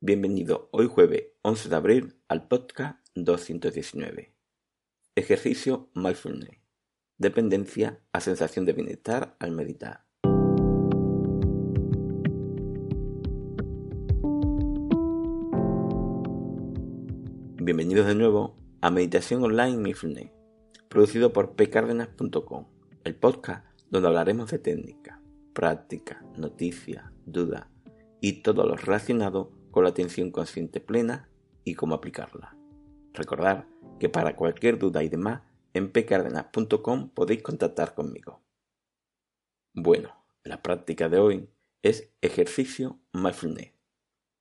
Bienvenido hoy jueves 11 de abril al podcast 219. Ejercicio Mindfulness. Dependencia a sensación de bienestar al meditar. Bienvenidos de nuevo a Meditación Online Mindfulness, producido por pcardenas.com, el podcast donde hablaremos de técnica, práctica, noticias, dudas y todo lo relacionado con la atención consciente plena y cómo aplicarla. Recordad que para cualquier duda y demás en pcardenas.com podéis contactar conmigo. Bueno, la práctica de hoy es ejercicio mindfulness,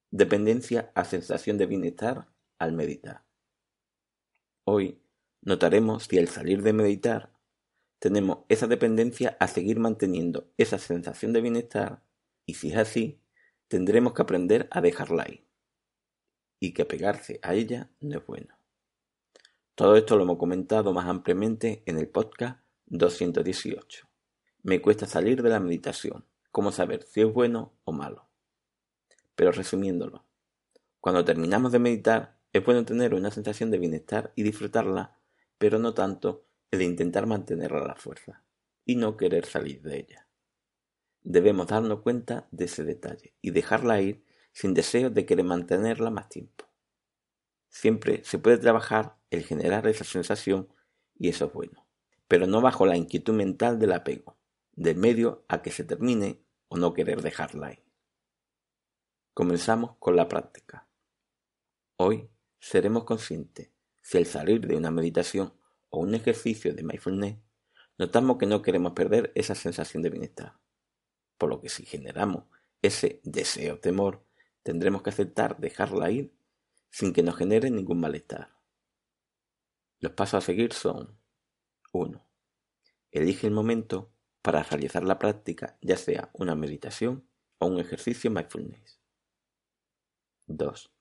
dependencia a sensación de bienestar al meditar. Hoy notaremos si al salir de meditar tenemos esa dependencia a seguir manteniendo esa sensación de bienestar y si es así, tendremos que aprender a dejarla ahí. Y que pegarse a ella no es bueno. Todo esto lo hemos comentado más ampliamente en el podcast 218. Me cuesta salir de la meditación, cómo saber si es bueno o malo. Pero resumiéndolo, cuando terminamos de meditar es bueno tener una sensación de bienestar y disfrutarla, pero no tanto el de intentar mantenerla a la fuerza y no querer salir de ella. Debemos darnos cuenta de ese detalle y dejarla ir sin deseo de querer mantenerla más tiempo. Siempre se puede trabajar el generar esa sensación y eso es bueno, pero no bajo la inquietud mental del apego, del medio a que se termine o no querer dejarla ahí. Comenzamos con la práctica. Hoy seremos conscientes si al salir de una meditación o un ejercicio de mindfulness notamos que no queremos perder esa sensación de bienestar por lo que si generamos ese deseo temor, tendremos que aceptar dejarla ir sin que nos genere ningún malestar. Los pasos a seguir son 1. Elige el momento para realizar la práctica, ya sea una meditación o un ejercicio mindfulness. 2.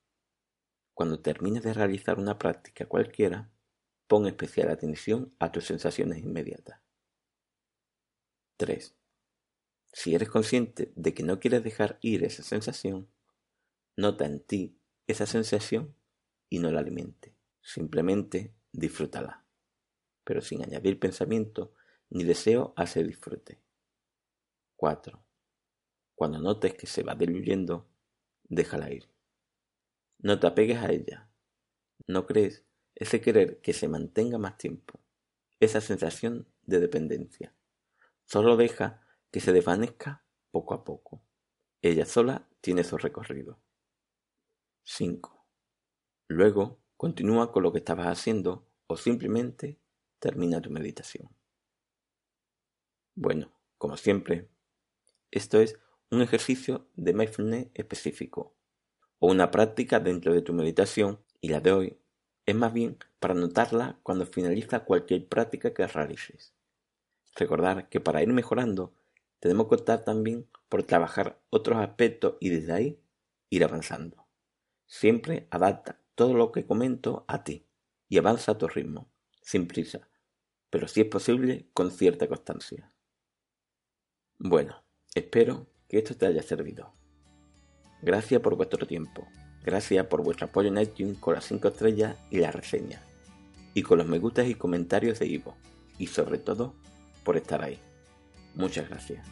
Cuando termines de realizar una práctica cualquiera, pon especial atención a tus sensaciones inmediatas. 3. Si eres consciente de que no quieres dejar ir esa sensación, nota en ti esa sensación y no la alimente. Simplemente disfrútala, pero sin añadir pensamiento ni deseo a ese disfrute. 4. Cuando notes que se va diluyendo, déjala ir. No te apegues a ella. No crees ese querer que se mantenga más tiempo, esa sensación de dependencia. Solo deja que se desvanezca poco a poco. Ella sola tiene su recorrido. 5. Luego continúa con lo que estabas haciendo o simplemente termina tu meditación. Bueno, como siempre, esto es un ejercicio de mindfulness específico o una práctica dentro de tu meditación y la de hoy es más bien para notarla cuando finaliza cualquier práctica que realices. Recordar que para ir mejorando tenemos que optar también por trabajar otros aspectos y desde ahí ir avanzando. Siempre adapta todo lo que comento a ti y avanza a tu ritmo, sin prisa, pero si es posible con cierta constancia. Bueno, espero que esto te haya servido. Gracias por vuestro tiempo, gracias por vuestro apoyo en iTunes con las 5 estrellas y las reseñas, y con los me gustas y comentarios de Ivo, y sobre todo por estar ahí. Muchas gracias.